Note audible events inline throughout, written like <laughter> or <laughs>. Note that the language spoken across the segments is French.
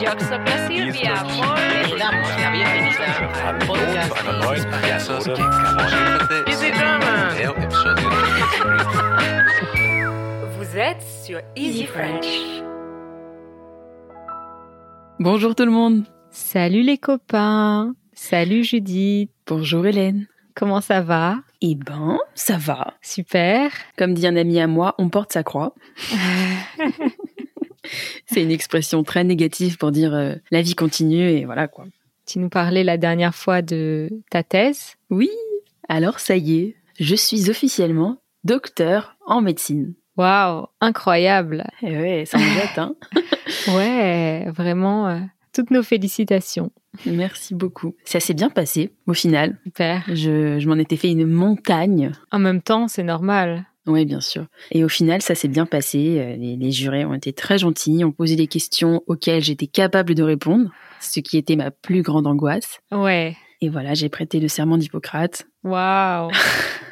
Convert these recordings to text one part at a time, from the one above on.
Yo soy Silvia. Muy damos la bienvenida al podcast de Easy Drama. Eu episódio Vous êtes sur Easy French. Bonjour tout le monde. Salut les copains. Salut Judith. Bonjour Hélène. Comment ça va? Eh ben, ça va. Super. Comme dit un ami à moi, on porte sa croix. <laughs> <laughs> C'est une expression très négative pour dire euh, la vie continue et voilà quoi. Tu nous parlais la dernière fois de ta thèse. Oui, alors ça y est, je suis officiellement docteur en médecine. Waouh, incroyable. Eh ouais, ça me jette, hein. <laughs> Ouais, vraiment, euh, toutes nos félicitations. Merci beaucoup. Ça s'est bien passé au final. Super. Je, je m'en étais fait une montagne. En même temps, c'est normal. Oui, bien sûr. Et au final, ça s'est bien passé. Euh, Les, les jurés ont été très gentils, ont posé des questions auxquelles j'étais capable de répondre, ce qui était ma plus grande angoisse. Ouais. Et voilà, j'ai prêté le serment d'Hippocrate. Waouh. <laughs>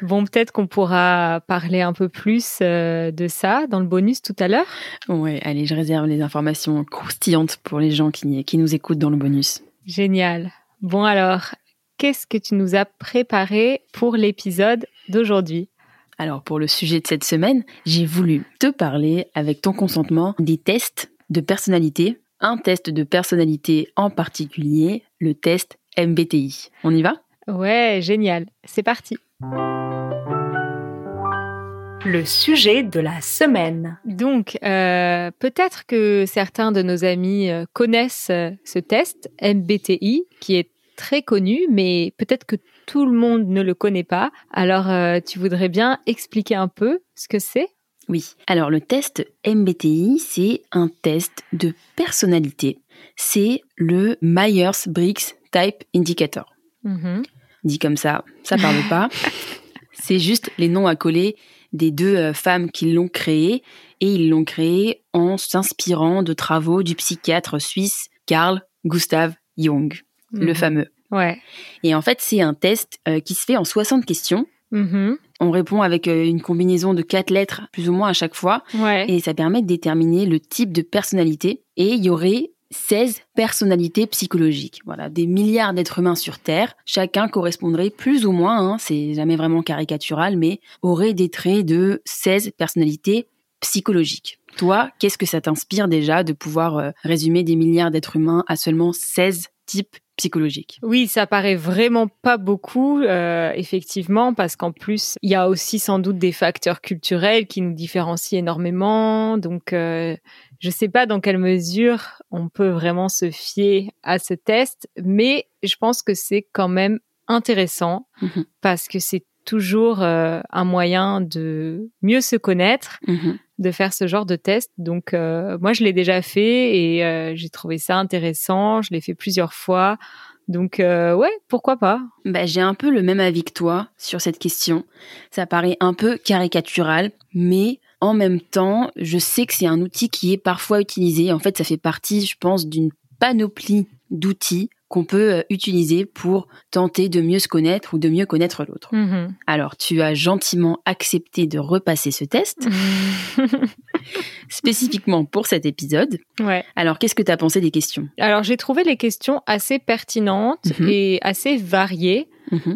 Bon, peut-être qu'on pourra parler un peu plus euh, de ça dans le bonus tout à l'heure. Ouais, allez, je réserve les informations croustillantes pour les gens qui, qui nous écoutent dans le bonus. Génial. Bon alors, qu'est-ce que tu nous as préparé pour l'épisode d'aujourd'hui? Alors, pour le sujet de cette semaine, j'ai voulu te parler, avec ton consentement, des tests de personnalité. Un test de personnalité en particulier, le test MBTI. On y va? Ouais, génial. C'est parti. Le sujet de la semaine. Donc, euh, peut-être que certains de nos amis euh, connaissent euh, ce test MBTI, qui est très connu, mais peut-être que tout le monde ne le connaît pas. Alors, euh, tu voudrais bien expliquer un peu ce que c'est? Oui. Alors, le test MBTI, c'est un test de personnalité. C'est le Myers-Briggs Type Indicator. Mhm. Dit comme ça, ça parle pas. <laughs> C'est juste les noms à coller des deux euh, femmes qui l'ont créé et ils l'ont créé en s'inspirant de travaux du psychiatre suisse Carl Gustav Jung, le Mhm. fameux. Ouais. Et en fait, c'est un test euh, qui se fait en 60 questions. Mhm. On répond avec euh, une combinaison de quatre lettres plus ou moins à chaque fois Ouais. et ça permet de déterminer le type de personnalité et il y aurait 16 personnalités psychologiques. Voilà, des milliards d'êtres humains sur Terre, chacun correspondrait plus ou moins, hein, c'est jamais vraiment caricatural, mais aurait des traits de 16 personnalités psychologiques. Toi, qu'est-ce que ça t'inspire déjà de pouvoir euh, résumer des milliards d'êtres humains à seulement 16 types psychologiques Oui, ça paraît vraiment pas beaucoup, euh, effectivement, parce qu'en plus, il y a aussi sans doute des facteurs culturels qui nous différencient énormément. Donc, euh, je sais pas dans quelle mesure on peut vraiment se fier à ce test, mais je pense que c'est quand même intéressant Mhm. parce que c'est toujours euh, un moyen de mieux se connaître Mhm. de faire ce genre de test. Donc euh, moi je l'ai déjà fait et euh, j'ai trouvé ça intéressant. Je l'ai fait plusieurs fois. Donc ouais, pourquoi pas? Bah, j'ai un peu le même avis que toi sur cette question. Ça paraît un peu caricatural, mais en même temps, je sais que c'est un outil qui est parfois utilisé. En fait, ça fait partie, je pense, d'une panoplie d'outils qu'on peut euh, utiliser pour tenter de mieux se connaître ou de mieux connaître l'autre. Mhm. Alors, tu as gentiment accepté de repasser ce test, <laughs> spécifiquement pour cet épisode. ouais. Alors, qu'est-ce que tu as pensé des questions? Alors j'ai trouvé les questions assez pertinentes Mhm. et assez variées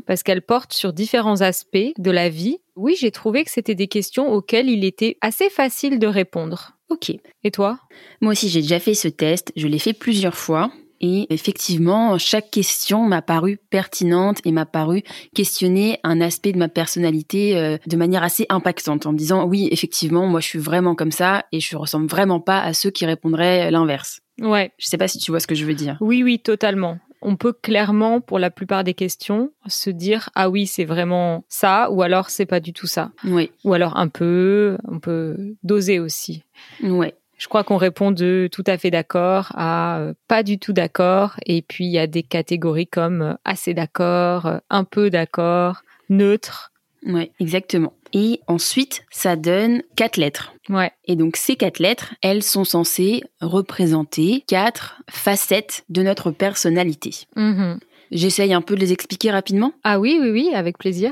parce qu'elles portent sur différents aspects de la vie. Oui, j'ai trouvé que c'était des questions auxquelles il était assez facile de répondre. Ok. Et toi? Moi aussi, j'ai déjà fait ce test. Je l'ai fait plusieurs fois. Et effectivement, chaque question m'a paru pertinente et m'a paru questionner un aspect de ma personnalité euh, de manière assez impactante en me disant oui, effectivement, moi je suis vraiment comme ça et je ressemble vraiment pas à ceux qui répondraient l'inverse. Ouais. Je sais pas si tu vois ce que je veux dire. Oui, oui, totalement. On peut clairement, pour la plupart des questions, se dire ah oui, c'est vraiment ça, ou alors c'est pas du tout ça, Oui, ou alors un peu. On peut doser aussi. ouais. Je crois qu'on répond de tout à fait d'accord à euh, pas du tout d'accord, et puis il y a des catégories comme euh, assez d'accord, euh, un peu d'accord, neutre. Ouais, exactement. Et ensuite, ça donne quatre lettres. Ouais. Et donc ces quatre lettres, elles sont censées représenter quatre facettes de notre personnalité. Mhm. J'essaye un peu de les expliquer rapidement? Ah oui, oui, oui, avec plaisir.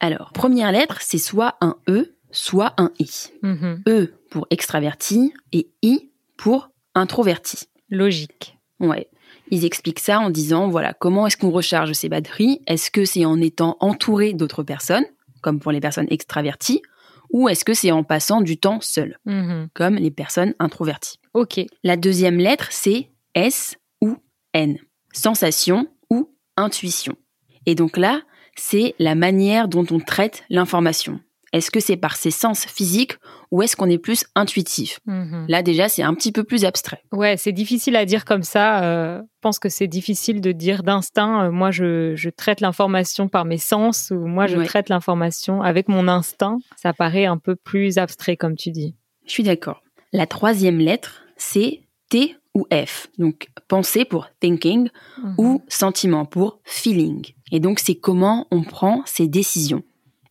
Alors, première lettre, c'est soit un E, soit un I. Mhm. E pour extraverti et I pour introverti. Logique. Ouais. Ils expliquent ça en disant, voilà, comment est-ce qu'on recharge ses batteries? Est-ce que c'est en étant entouré d'autres personnes, comme pour les personnes extraverties, ou est-ce que c'est en passant du temps seul, Mhm. comme les personnes introverties? Ok. La deuxième lettre, c'est S ou N. Sensation ou intuition. Et donc là, c'est la manière dont on traite l'information. Est-ce que c'est par ses sens physiques ou est-ce qu'on est plus intuitif? Mhm. Là déjà, c'est un petit peu plus abstrait. Ouais, c'est difficile à dire comme ça. euh, je pense que c'est difficile de dire d'instinct. euh, moi, je, je traite l'information par mes sens ou moi, je Ouais. traite l'information avec mon instinct. Ça paraît un peu plus abstrait, comme tu dis. Je suis d'accord. La troisième lettre, c'est T ou F. Donc pensée pour thinking Mhm. ou sentiment pour feeling. Et donc c'est comment on prend ses décisions.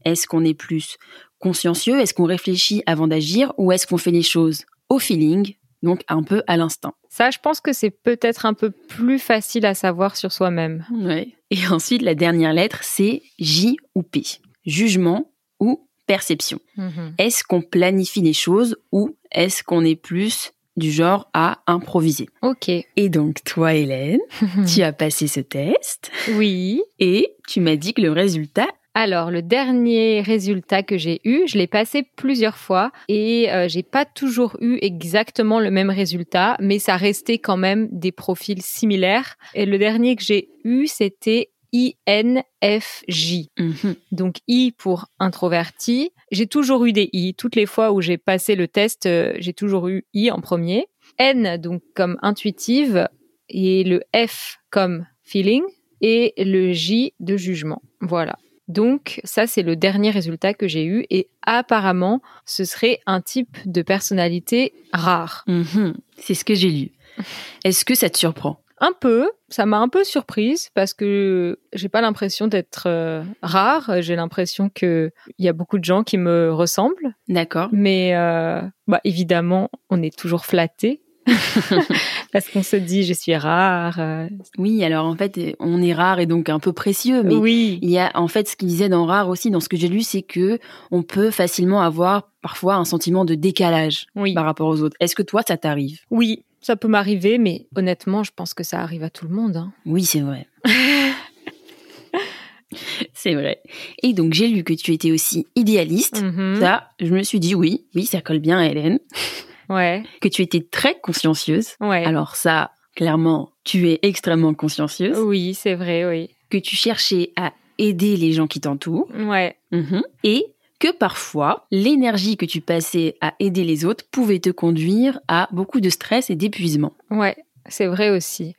Est-ce qu'on est plus consciencieux? Est-ce qu'on réfléchit avant d'agir? Ou est-ce qu'on fait les choses au feeling, donc un peu à l'instinct? Ça, je pense que c'est peut-être un peu plus facile à savoir sur soi-même. Ouais. Et <laughs> ensuite, la dernière lettre, c'est J ou P. Jugement ou perception. Mhm. Est-ce qu'on planifie les choses ou est-ce qu'on est plus du genre à improviser? Ok. Et donc, toi, Hélène, <laughs> tu as passé ce test Oui. et tu m'as dit que le résultat Alors, le dernier résultat que j'ai eu, je l'ai passé plusieurs fois et euh, j'ai pas toujours eu exactement le même résultat, mais ça restait quand même des profils similaires. Et le dernier que j'ai eu, c'était INFJ. Mhm. Donc I pour introverti. J'ai toujours eu des I. Toutes les fois où j'ai passé le test, euh, j'ai toujours eu I en premier. N donc comme intuitive et le F comme feeling et le J de jugement. Voilà. Donc ça c'est le dernier résultat que j'ai eu et apparemment ce serait un type de personnalité rare. Mhm. C'est ce que j'ai lu. Est-ce que ça te surprend? Un peu, ça m'a un peu surprise parce que j'ai pas l'impression d'être euh, rare. J'ai l'impression que il y a beaucoup de gens qui me ressemblent, D'accord. mais euh, bah évidemment, on est toujours flatté <laughs> parce qu'on se dit je suis rare. euh, Oui, alors en fait, on est rare et donc un peu précieux, mais oui, il y a en fait ce qu'il disait dans rare aussi, dans ce que j'ai lu, c'est que on peut facilement avoir parfois un sentiment de décalage oui, par rapport aux autres. Est-ce que toi, ça t'arrive? Oui, ça peut m'arriver, mais honnêtement, je pense que ça arrive à tout le monde. hein. Oui, c'est vrai. <laughs> c'est vrai. Et donc j'ai lu que tu étais aussi idéaliste. Mhm. Ça, je me suis dit oui, oui, ça colle bien à Hélène. Ouais, Que tu étais très consciencieuse. ouais. Alors ça, clairement, tu es extrêmement consciencieuse. oui, c'est vrai, oui. Que tu cherchais à aider les gens qui t'entourent. Ouais, Mhm. Et que parfois, l'énergie que tu passais à aider les autres pouvait te conduire à beaucoup de stress et d'épuisement. ouais, c'est vrai aussi.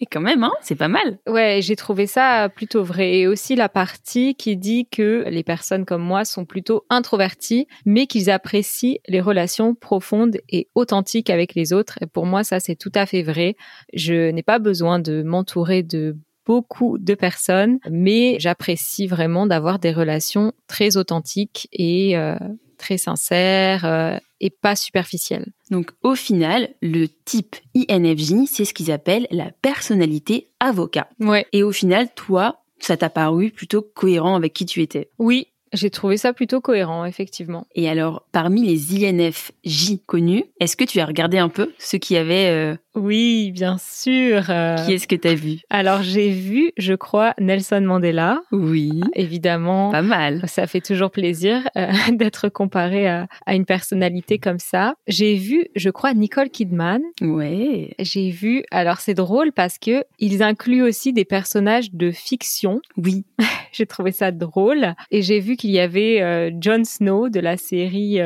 Et quand même, hein, c'est pas mal. Ouais, j'ai trouvé ça plutôt vrai. Et aussi la partie qui dit que les personnes comme moi sont plutôt introverties, mais qu'ils apprécient les relations profondes et authentiques avec les autres. Et pour moi, ça, c'est tout à fait vrai. Je n'ai pas besoin de m'entourer de beaucoup de personnes, mais j'apprécie vraiment d'avoir des relations très authentiques et euh, très sincères euh, et pas superficielles. Donc au final, le type INFJ, c'est ce qu'ils appellent la personnalité avocat. Ouais. Et au final, toi, ça t'a paru plutôt cohérent avec qui tu étais? Oui, j'ai trouvé ça plutôt cohérent, effectivement. Et alors, parmi les INFJ connus, est-ce que tu as regardé un peu ceux qui avaient... euh, Oui, bien sûr. euh, Qui est-ce que tu as vu? Alors j'ai vu, je crois, Nelson Mandela. Oui, Évidemment, pas mal. ça fait toujours plaisir euh, <laughs> d'être comparé à, à une personnalité comme ça. J'ai vu, je crois, Nicole Kidman. Ouais. J'ai vu, alors c'est drôle parce que ils incluent aussi des personnages de fiction. Oui. <laughs> J'ai trouvé ça drôle. Et j'ai vu qu'il y avait euh, Jon Snow de la série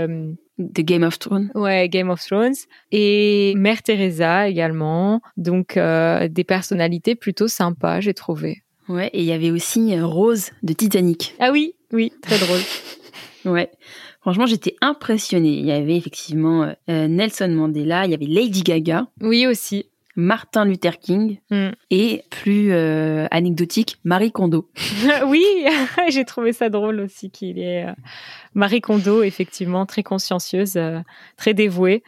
The Game of Thrones. ouais, Game of Thrones et Mère Teresa également. Donc euh, des personnalités plutôt sympas, j'ai trouvé. Ouais, et il y avait aussi euh, Rose de Titanic. Ah oui, oui, très drôle. <laughs> Ouais. Franchement, j'étais impressionnée. Il y avait effectivement euh, Nelson Mandela, il y avait Lady Gaga, Oui aussi. Martin Luther King Mm. et plus euh, anecdotique, Marie Kondo. <laughs> oui, <laughs> j'ai trouvé ça drôle aussi qu'il est euh, Marie Kondo, effectivement, très consciencieuse, euh, très dévouée.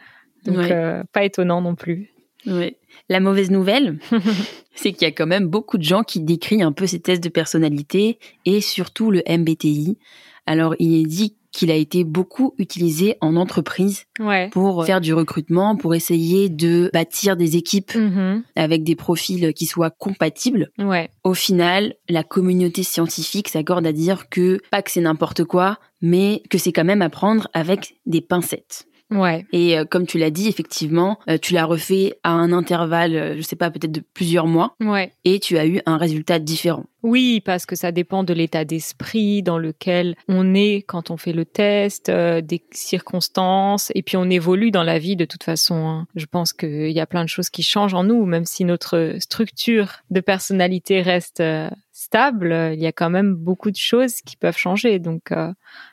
Donc, Ouais. euh, pas étonnant non plus. Ouais. La mauvaise nouvelle, <laughs> c'est qu'il y a quand même beaucoup de gens qui décrivent un peu ces tests de personnalité et surtout le MBTI Alors, il est dit qu'il a été beaucoup utilisé en entreprise Ouais. pour faire du recrutement, pour essayer de bâtir des équipes Mhm. avec des profils qui soient compatibles. Ouais. Au final, la communauté scientifique s'accorde à dire que pas que c'est n'importe quoi, mais que c'est quand même à prendre avec des pincettes. Ouais. Et euh, comme tu l'as dit, effectivement, euh, tu l'as refait à un intervalle, euh, je sais pas, peut-être de plusieurs mois, Ouais. et tu as eu un résultat différent. Oui, parce que ça dépend de l'état d'esprit dans lequel on est quand on fait le test, euh, des circonstances, et puis on évolue dans la vie de toute façon. hein. Je pense qu'il y a plein de choses qui changent en nous, même si notre structure de personnalité reste euh, stable, euh, il y a quand même beaucoup de choses qui peuvent changer. Donc euh,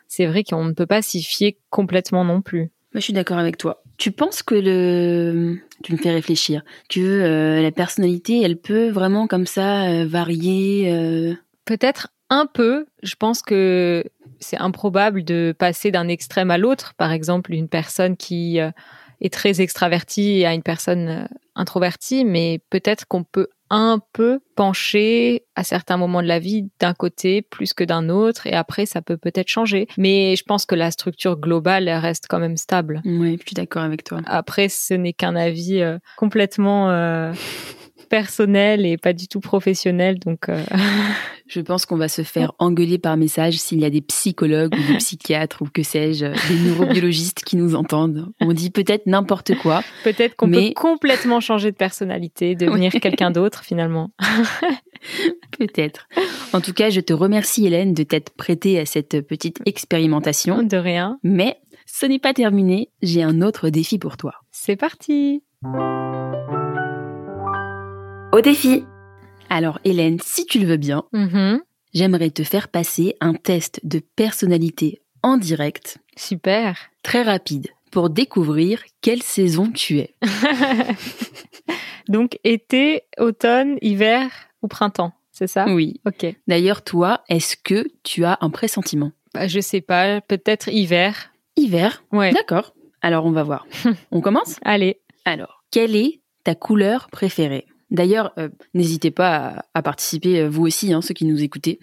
c'est vrai qu'on ne peut pas s'y fier complètement non plus. Je suis d'accord avec toi. Tu penses que le, tu me fais réfléchir, que euh, la personnalité, elle peut vraiment comme ça euh, varier. euh, Peut-être un peu. Je pense que c'est improbable de passer d'un extrême à l'autre. Par exemple, une personne qui euh, est très extravertie à une personne euh, introvertie, mais peut-être qu'on peut un peu pencher à certains moments de la vie d'un côté plus que d'un autre, et après ça peut peut-être changer. Mais je pense que la structure globale elle reste quand même stable. Oui, je suis d'accord avec toi. Après, ce n'est qu'un avis euh, complètement euh, personnel et pas du tout professionnel, donc. euh, <laughs> Je pense qu'on va se faire engueuler par message s'il y a des psychologues ou des psychiatres ou que sais-je, des neurobiologistes qui nous entendent. On dit peut-être n'importe quoi. Peut-être qu'on Mais- peut complètement changer de personnalité, devenir <laughs> quelqu'un d'autre finalement. <laughs> Peut-être. En tout cas, je te remercie Hélène de t'être prêtée à cette petite expérimentation. De rien. Mais ce n'est pas terminé, j'ai un autre défi pour toi. C'est parti. Au défi Alors Hélène, si tu le veux bien, Mhm. j'aimerais te faire passer un test de personnalité en direct, Super. très rapide, pour découvrir quelle saison tu es. <laughs> Donc été, automne, hiver ou printemps, c'est ça? Oui. Ok. D'ailleurs, toi, est-ce que tu as un pressentiment? Bah, je sais pas, peut-être hiver. Hiver? Ouais. D'accord. Alors, on va voir. <laughs> on commence? Allez. Alors, quelle est ta couleur préférée? D'ailleurs, euh, n'hésitez pas à, à participer, euh, vous aussi, hein, ceux qui nous écoutez.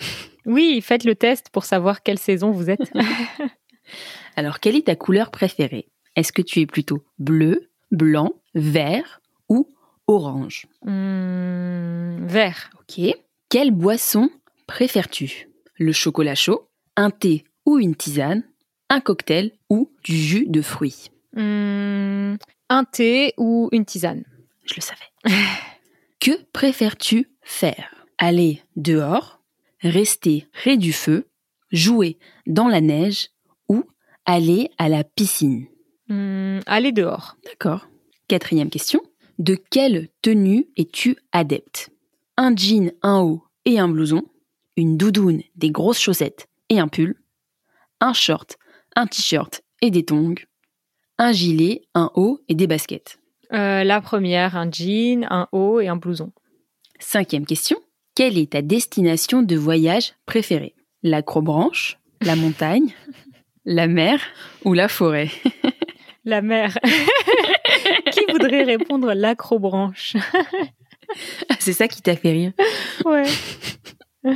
Oui, faites le test pour savoir quelle saison vous êtes. <laughs> <laughs> Alors, quelle est ta couleur préférée? Est-ce que tu es plutôt bleu, blanc, vert ou orange? Hmm, vert. Ok. Quelle boisson préfères-tu? Le chocolat chaud, un thé ou une tisane, un cocktail ou du jus de fruits? Hmm, un thé ou une tisane. Je le savais. <laughs> que préfères-tu faire? Aller dehors, rester près du feu, jouer dans la neige ou aller à la piscine? Hmm, aller dehors. D'accord. Quatrième question. De quelle tenue es-tu adepte? Un jean, un haut et un blouson, une doudoune, des grosses chaussettes et un pull, un short, un t-shirt et des tongs, un gilet, un haut et des baskets? Euh, la première, un jean, un haut et un blouson. Cinquième question. Quelle est ta destination de voyage préférée? L'acrobranche, la montagne, <laughs> la mer ou la forêt? La mer. <laughs> Qui voudrait répondre l'acrobranche? C'est ça qui t'a fait rire. Ouais. <laughs>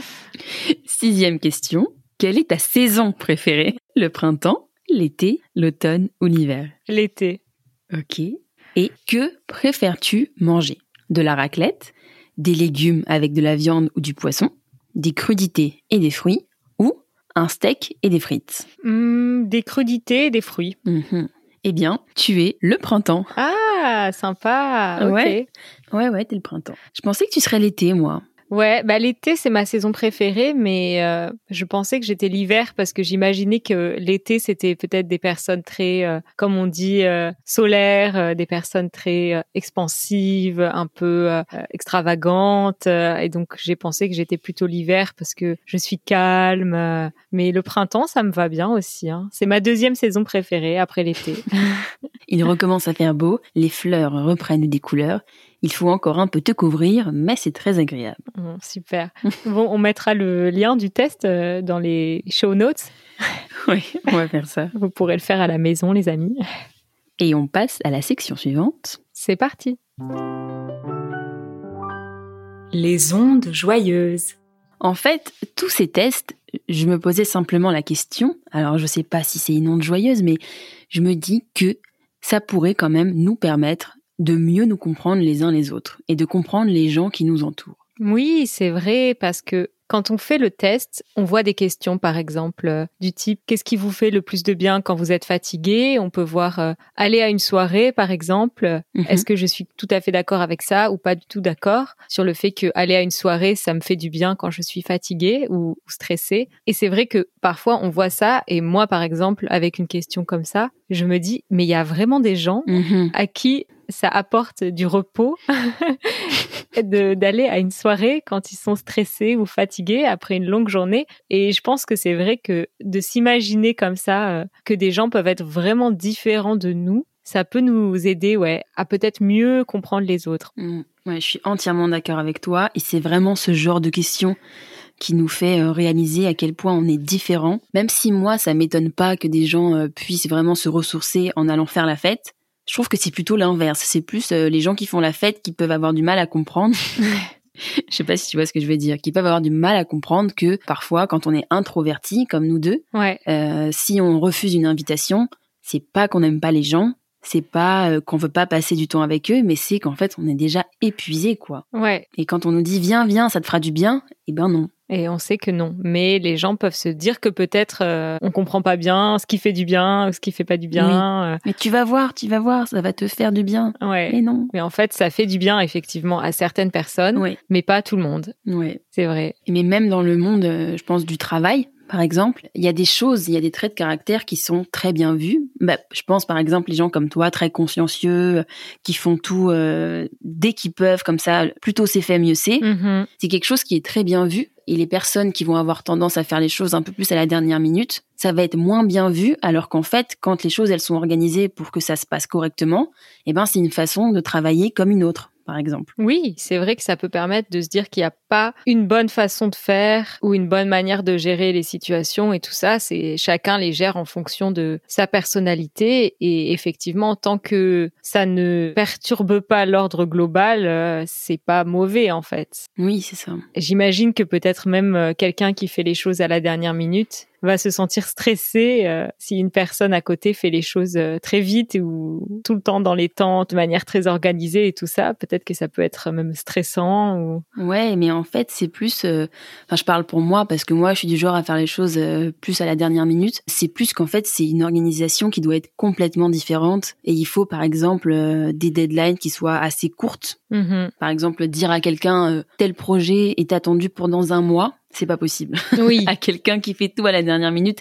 Sixième question. Quelle est ta saison préférée? Le printemps, l'été, l'automne ou l'hiver? L'été. Ok. Et que préfères-tu manger? De la raclette, des légumes avec de la viande ou du poisson, des crudités et des fruits, ou un steak et des frites? Hmm, des crudités et des fruits. Mhm. Eh bien, tu es le printemps. Ah, sympa. Ouais. Ouais, ouais, t'es le printemps. Je pensais que tu serais l'été, moi. Ouais, bah l'été c'est ma saison préférée, mais euh, je pensais que j'étais l'hiver parce que j'imaginais que l'été c'était peut-être des personnes très, euh, comme on dit, euh, solaires, euh, des personnes très euh, expansives, un peu euh, extravagantes, et donc j'ai pensé que j'étais plutôt l'hiver parce que je suis calme. mais le printemps ça me va bien aussi. Hein. C'est ma deuxième saison préférée après l'été. <laughs> Il recommence à faire beau, les fleurs reprennent des couleurs. Il faut encore un peu te couvrir, mais c'est très agréable. Bon, super. <laughs> Bon, on mettra le lien du test euh, dans les show notes. <laughs> Oui, on va faire ça. <laughs> Vous pourrez le faire à la maison, les amis. Et on passe à la section suivante. C'est parti. Les ondes joyeuses. En fait, tous ces tests, je me posais simplement la question, alors je sais pas si c'est une onde joyeuse, mais je me dis que ça pourrait quand même nous permettre de mieux nous comprendre les uns les autres et de comprendre les gens qui nous entourent. Oui, c'est vrai, parce que quand on fait le test, on voit des questions, par exemple, euh, du type qu'est-ce qui vous fait le plus de bien quand vous êtes fatigué? On peut voir euh, aller à une soirée, par exemple. Mhm. Est-ce que je suis tout à fait d'accord avec ça ou pas du tout d'accord? Sur le fait que aller à une soirée, ça me fait du bien quand je suis fatiguée ou, ou stressée Et c'est vrai que parfois on voit ça. Et moi, par exemple, avec une question comme ça, je me dis mais il y a vraiment des gens Mhm. à qui ça apporte du repos <laughs> d'aller à une soirée quand ils sont stressés ou fatigués après une longue journée. Et je pense que c'est vrai que de s'imaginer comme ça, euh, que des gens peuvent être vraiment différents de nous, ça peut nous aider, ouais, à peut-être mieux comprendre les autres. Mm. Ouais, je suis entièrement d'accord avec toi. Et c'est vraiment ce genre de questions qui nous fait euh, réaliser à quel point on est différent. Même si moi, ça m'étonne pas que des gens euh, puissent vraiment se ressourcer en allant faire la fête. Je trouve que c'est plutôt l'inverse. C'est plus euh, les gens qui font la fête qui peuvent avoir du mal à comprendre. <laughs> <laughs> Je sais pas si tu vois ce que je veux dire, qui peuvent avoir du mal à comprendre que parfois, quand on est introverti, comme nous deux, Ouais, euh, si on refuse une invitation, c'est pas qu'on n'aime pas les gens, c'est pas euh, qu'on veut pas passer du temps avec eux, mais c'est qu'en fait on est déjà épuisé quoi. ouais. Et quand on nous dit viens viens, ça te fera du bien, eh ben non. Et on sait que non. Mais les gens peuvent se dire que peut-être euh, on comprend pas bien ce qui fait du bien, ce qui fait pas du bien. Mais tu vas voir, tu vas voir, ça va te faire du bien. euh, ouais. Mais non. Mais en fait, ça fait du bien effectivement à certaines personnes, Ouais, mais pas à tout le monde. ouais. C'est vrai. Mais même dans le monde, euh, je pense du travail, par exemple, il y a des choses, il y a des traits de caractère qui sont très bien vus. Bah, je pense par exemple les gens comme toi, très consciencieux, euh, qui font tout euh, dès qu'ils peuvent, comme ça, plutôt c'est fait, mieux c'est. Mhm. c'est quelque chose qui est très bien vu et les personnes qui vont avoir tendance à faire les choses un peu plus à la dernière minute, ça va être moins bien vu alors qu'en fait, quand les choses elles sont organisées pour que ça se passe correctement, eh ben c'est une façon de travailler comme une autre, par exemple. Oui, c'est vrai que ça peut permettre de se dire qu'il n'y a pas une bonne façon de faire ou une bonne manière de gérer les situations et tout ça. C'est chacun les gère en fonction de sa personnalité et effectivement, tant que ça ne perturbe pas l'ordre global, euh, c'est pas mauvais en fait. Oui, c'est ça. J'imagine que peut-être même euh, quelqu'un qui fait les choses à la dernière minute va se sentir stressé euh, si une personne à côté fait les choses euh, très vite ou tout le temps dans les temps, de manière très organisée et tout ça. Peut-être que ça peut être même stressant ou Ouais, mais en fait, c'est plus. euh, Enfin, je parle pour moi parce que moi, je suis du genre à faire les choses euh, plus à la dernière minute. C'est plus qu'en fait, c'est une organisation qui doit être complètement différente et il faut, par exemple, euh, des deadlines qui soient assez courtes Mhm. Par exemple, dire à quelqu'un euh, tel projet est attendu pour dans un mois, c'est pas possible. <laughs> Oui, à quelqu'un qui fait tout à la dernière minute,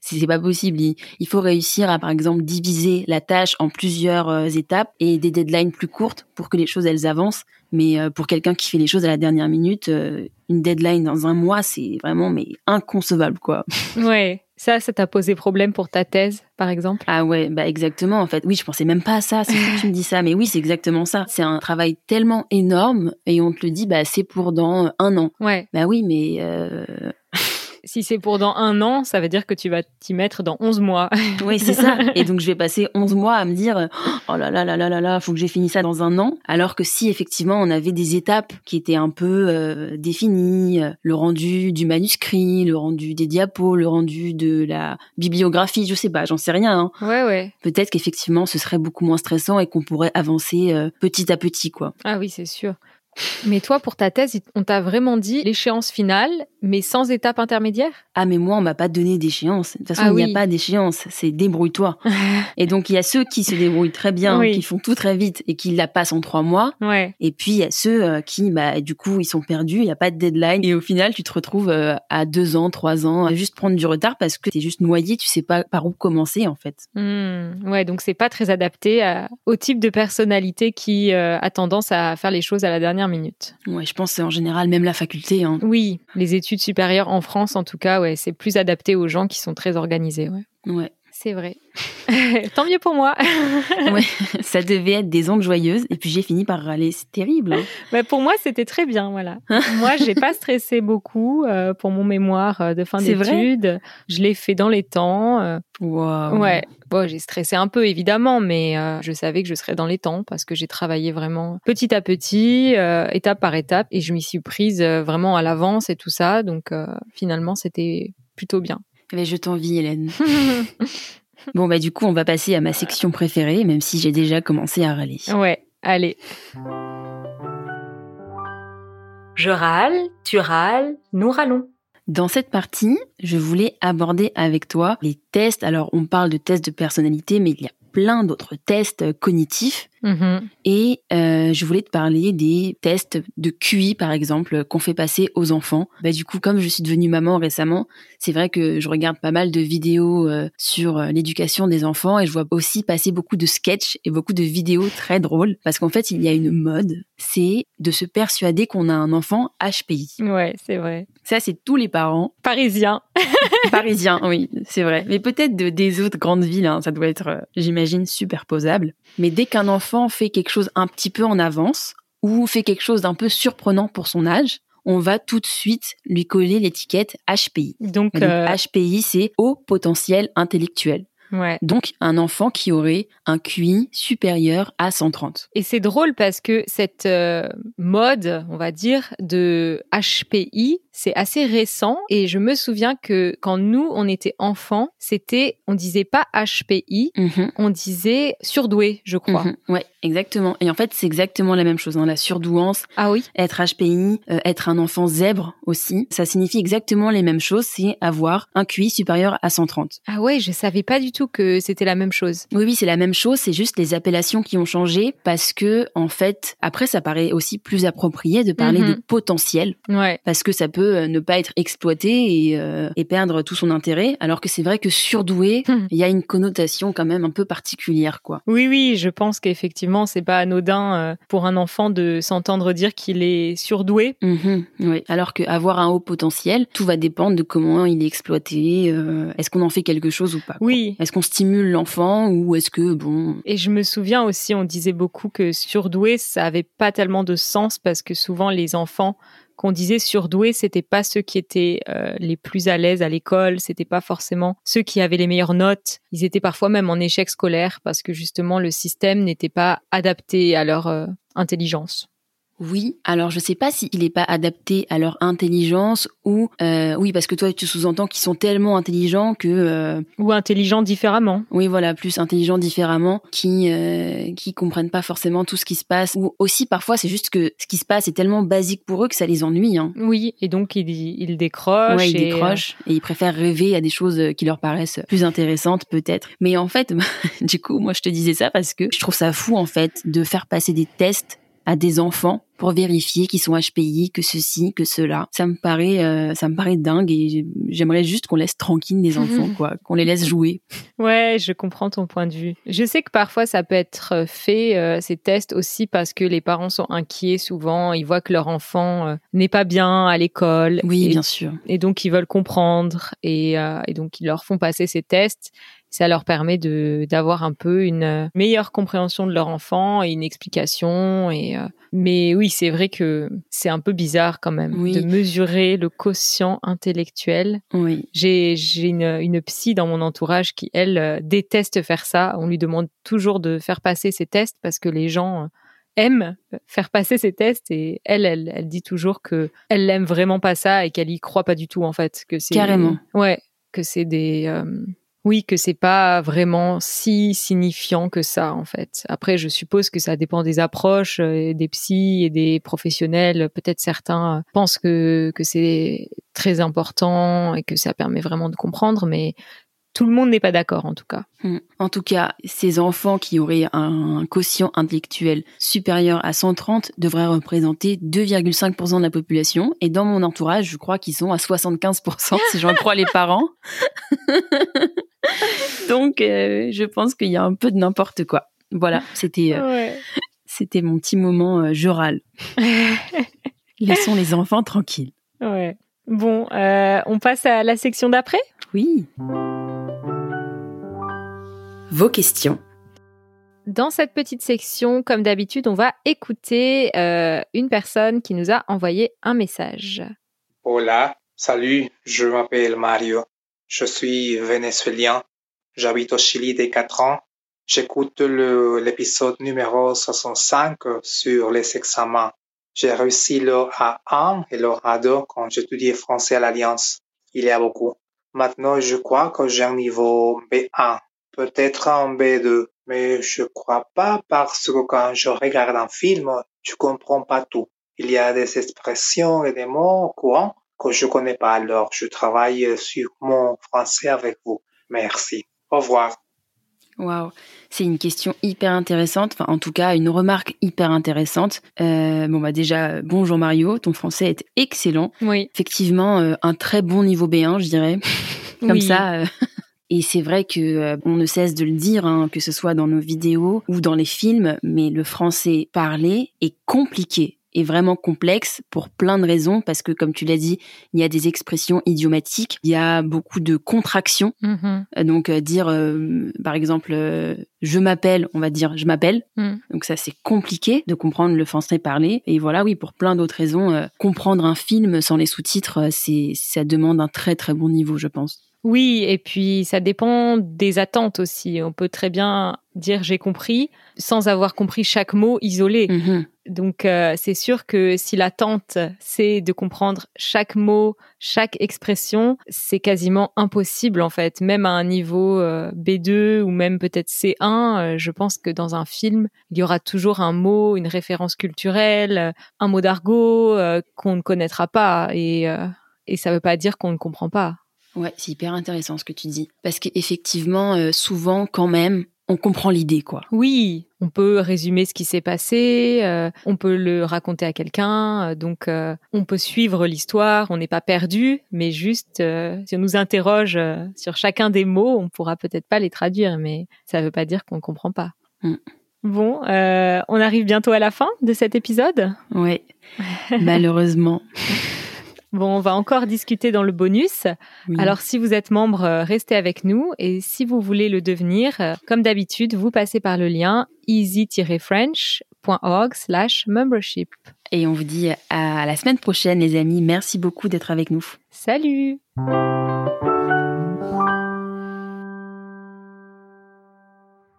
c'est pas possible. Il, il faut réussir à, par exemple, diviser la tâche en plusieurs euh, étapes et des deadlines plus courtes pour que les choses elles avancent. Mais euh, pour quelqu'un qui fait les choses à la dernière minute, euh, une deadline dans un mois, c'est vraiment mais inconcevable quoi. ouais. Ça, ça t'a posé problème pour ta thèse, par exemple? Ah ouais, bah exactement en fait. Oui, je pensais même pas à ça, c'est que tu me dis ça, mais oui, c'est exactement ça. C'est un travail tellement énorme et on te le dit, bah c'est pour dans un an. Ouais. Bah oui, mais euh... Si c'est pour dans un an, ça veut dire que tu vas t'y mettre dans 11 mois. <laughs> oui, c'est ça. Et donc je vais passer 11 mois à me dire, oh là là là là là là, faut que j'ai fini ça dans un an. Alors que si effectivement on avait des étapes qui étaient un peu euh, définies, euh, le rendu du manuscrit, le rendu des diapos, le rendu de la bibliographie, je sais pas, j'en sais rien. hein. Ouais, ouais. Peut-être qu'effectivement ce serait beaucoup moins stressant et qu'on pourrait avancer euh, petit à petit, quoi. Ah oui, c'est sûr. Mais toi, pour ta thèse, on t'a vraiment dit l'échéance finale, mais sans étape intermédiaire? Ah mais moi on m'a pas donné d'échéance. De toute façon Ah il n'y oui. a pas d'échéance, c'est débrouille-toi. <laughs> et donc il y a ceux qui se débrouillent très bien, Oui. qui font tout très vite et qui la passent en trois mois. Ouais. Et puis il y a ceux euh, qui bah du coup ils sont perdus, il y a pas de deadline et au final tu te retrouves euh, à deux ans, trois ans à juste prendre du retard parce que t'es juste noyé, tu sais pas par où commencer en fait. Hmm. Ouais, donc c'est pas très adapté à- au type de personnalité qui euh, a tendance à faire les choses à la dernière minute. Ouais, je pense que c'est en général même la faculté. Hein. Oui, les études supérieures en France, en tout cas, ouais, c'est plus adapté aux gens qui sont très organisés. Ouais. Ouais. C'est vrai. <laughs> Tant mieux pour moi. <laughs> Ouais, ça devait être des ondes joyeuses et puis j'ai fini par râler. C'est terrible. hein. Mais pour moi, c'était très bien, voilà. <laughs> moi, j'ai pas stressé beaucoup euh, pour mon mémoire euh, de fin d'études. Je l'ai fait dans les temps. euh, Waouh. Ouais. Bon, j'ai stressé un peu évidemment, mais euh, je savais que je serais dans les temps parce que j'ai travaillé vraiment petit à petit, étape par étape, et je m'y suis prise vraiment à l'avance et tout ça. Donc finalement, c'était plutôt bien. Mais je t'envie, Hélène. <laughs> Bon, bah, du coup, on va passer à ma section préférée, même si j'ai déjà commencé à râler. ouais. Allez. Je râle, tu râles, nous râlons. Dans cette partie, je voulais aborder avec toi les tests. Alors, on parle de tests de personnalité, mais il y a plein d'autres tests cognitifs. Mhm. Et euh, je voulais te parler des tests de QI, par exemple, qu'on fait passer aux enfants. Bah, du coup, comme je suis devenue maman récemment, c'est vrai que je regarde pas mal de vidéos euh, sur euh, l'éducation des enfants et je vois aussi passer beaucoup de sketchs et beaucoup de vidéos très drôles. Parce qu'en fait, il y a une mode, c'est de se persuader qu'on a un enfant HPI. Ouais, c'est vrai. Ça, c'est tous les parents Parisien. <laughs> parisiens, oui, c'est vrai. Mais peut-être de, des autres grandes villes, hein, ça doit être, euh, j'imagine, superposable. Mais dès qu'un enfant fait quelque chose un petit peu en avance ou fait quelque chose d'un peu surprenant pour son âge, on va tout de suite lui coller l'étiquette HPI. Donc, donc, euh, HPI, c'est haut potentiel intellectuel. Ouais. Donc, un enfant qui aurait un QI supérieur à 130. Et c'est drôle parce que cette euh, mode, on va dire, de HPI, c'est assez récent. Et je me souviens que quand nous, on était enfants, c'était, on disait pas HPI, Mhm, on disait surdoué, je crois. mhm. Ouais, exactement. Et en fait, c'est exactement la même chose. hein. La surdouance, Ah oui être HPI, euh, être un enfant zèbre aussi, ça signifie exactement les mêmes choses, c'est avoir un QI supérieur à 130. Ah ouais, je savais pas du tout que c'était la même chose. Oui, oui, c'est la même chose, c'est juste les appellations qui ont changé parce que, en fait, après, ça paraît aussi plus approprié de parler Mhm. de potentiel Ouais. parce que ça peut euh, ne pas être exploité et, euh, et perdre tout son intérêt, alors que c'est vrai que surdoué, Mhm. il y a une connotation quand même un peu particulière, quoi. Oui, oui, je pense qu'effectivement, c'est pas anodin euh, pour un enfant de s'entendre dire qu'il est surdoué. Mhm, oui. Alors qu'avoir un haut potentiel, tout va dépendre de comment il est exploité, euh, est-ce qu'on en fait quelque chose ou pas. quoi. Oui. Est-ce qu'on stimule l'enfant ou est-ce que, bon... Et je me souviens aussi, on disait beaucoup que surdoué, ça avait pas tellement de sens parce que souvent les enfants qu'on disait surdoués, c'était pas ceux qui étaient euh, les plus à l'aise à l'école, c'était pas forcément ceux qui avaient les meilleures notes. Ils étaient parfois même en échec scolaire parce que justement le système n'était pas adapté à leur euh, intelligence. Oui, alors je sais pas s'il n'est pas adapté à leur intelligence ou... euh, oui, parce que toi, tu sous-entends qu'ils sont tellement intelligents que... euh, Ou intelligents différemment. oui, voilà, plus intelligents différemment, qui euh, qui comprennent pas forcément tout ce qui se passe. Ou aussi, parfois, c'est juste que ce qui se passe est tellement basique pour eux que ça les ennuie. Hein. Oui, et donc ils, ils décrochent. Ouais, ils et, euh, décrochent et ils préfèrent rêver à des choses euh, qui leur paraissent plus intéressantes peut-être. Mais en fait, <laughs> du coup, moi je te disais ça parce que je trouve ça fou en fait de faire passer des tests à des enfants pour vérifier qu'ils sont HPI, que ceci, que cela. Ça me paraît, euh, ça me paraît dingue et j'aimerais juste qu'on laisse tranquille les <laughs> enfants, quoi, qu'on les laisse jouer. Ouais, je comprends ton point de vue. Je sais que parfois ça peut être fait, euh, ces tests aussi parce que les parents sont inquiets souvent, ils voient que leur enfant euh, n'est pas bien à l'école. Oui, et, bien sûr. et donc ils veulent comprendre et, euh, et donc ils leur font passer ces tests. Ça leur permet de d'avoir un peu une meilleure compréhension de leur enfant et une explication. Et euh, mais oui, c'est vrai que c'est un peu bizarre quand même Oui. de mesurer le quotient intellectuel Oui. j'ai j'ai une, une psy dans mon entourage qui, elle, euh, déteste faire ça. On lui demande toujours de faire passer ses tests parce que les gens euh, aiment faire passer ses tests et elle, elle, elle dit toujours que elle aime vraiment pas ça et qu'elle y croit pas du tout en fait. Que c'est Carrément. Ouais, que c'est des euh, oui, que c'est pas vraiment si signifiant que ça en fait. Après, je suppose que ça dépend des approches, euh, des psys et des professionnels. Peut-être certains euh, pensent que que c'est très important et que ça permet vraiment de comprendre, mais tout le monde n'est pas d'accord en tout cas. Hmm. En tout cas, ces enfants qui auraient un quotient intellectuel supérieur à 130 devraient représenter 2,5% de la population. Et dans mon entourage, je crois qu'ils sont à 75% si j'en crois les parents. <laughs> Donc, euh, je pense qu'il y a un peu de n'importe quoi. Voilà, c'était euh, Ouais. c'était mon petit moment euh, je râle. <laughs> Laissons les enfants tranquilles. ouais. Bon, euh, on passe à la section d'après? Oui. Vos questions. Dans cette petite section, comme d'habitude, on va écouter euh, une personne qui nous a envoyé un message. Hola, salut, je m'appelle Mario. Je suis vénézuélien. J'habite au Chili des 4 ans. J'écoute l'épisode numéro 65 sur les examens. J'ai réussi le A1 et le A2 quand j'étudiais français à l'Alliance. Il y a beaucoup. Maintenant, je crois que j'ai un niveau B1, peut-être un B2 mais je crois pas parce que quand je regarde un film, je comprends pas tout. Il y a des expressions et des mots courants que je connais pas alors je travaille sur mon français avec vous. Merci. Au revoir. Waouh, c'est une question hyper intéressante, enfin en tout cas une remarque hyper intéressante. Euh, bon bah déjà bonjour Mario, ton français est excellent. Oui. Effectivement euh, un très bon niveau B1 je dirais. <laughs> Comme Oui. ça. euh, Et c'est vrai que euh, on ne cesse de le dire, hein, que ce soit dans nos vidéos ou dans les films, mais le français parlé est compliqué et vraiment complexe pour plein de raisons parce que comme tu l'as dit, il y a des expressions idiomatiques, il y a beaucoup de contractions. Mhm. Euh, Donc euh, dire euh, par exemple euh, je m'appelle, on va dire je m'appelle. Mm. Donc ça c'est compliqué de comprendre le français parlé et voilà oui pour plein d'autres raisons euh, comprendre un film sans les sous-titres c'est ça demande un très très bon niveau je pense. Oui, et puis ça dépend des attentes aussi. On peut très bien dire j'ai compris sans avoir compris chaque mot isolé. Mhm. Donc euh, c'est sûr que si l'attente c'est de comprendre chaque mot, chaque expression, c'est quasiment impossible en fait. Même à un niveau euh, B2 ou même peut-être C1, euh, je pense que dans un film, il y aura toujours un mot, une référence culturelle, un mot d'argot euh, qu'on ne connaîtra pas et euh, et ça veut pas dire qu'on ne comprend pas. Ouais, c'est hyper intéressant ce que tu dis. Parce qu'effectivement, euh, souvent, quand même, on comprend l'idée, quoi. Oui, on peut résumer ce qui s'est passé, euh, on peut le raconter à quelqu'un, euh, donc euh, on peut suivre l'histoire, on n'est pas perdu, mais juste si on nous interroge sur chacun des mots, on pourra peut-être pas les traduire, mais ça ne veut pas dire qu'on ne comprend pas. Mm. Bon, on arrive bientôt à la fin de cet épisode? Ouais, malheureusement. <laughs> Bon, on va encore discuter dans le bonus. Oui. Alors, si vous êtes membre, euh, restez avec nous. Et si vous voulez le devenir, euh, comme d'habitude, vous passez par le lien easy-french.org slash membership. Et on vous dit à la semaine prochaine, les amis. Merci beaucoup d'être avec nous. Salut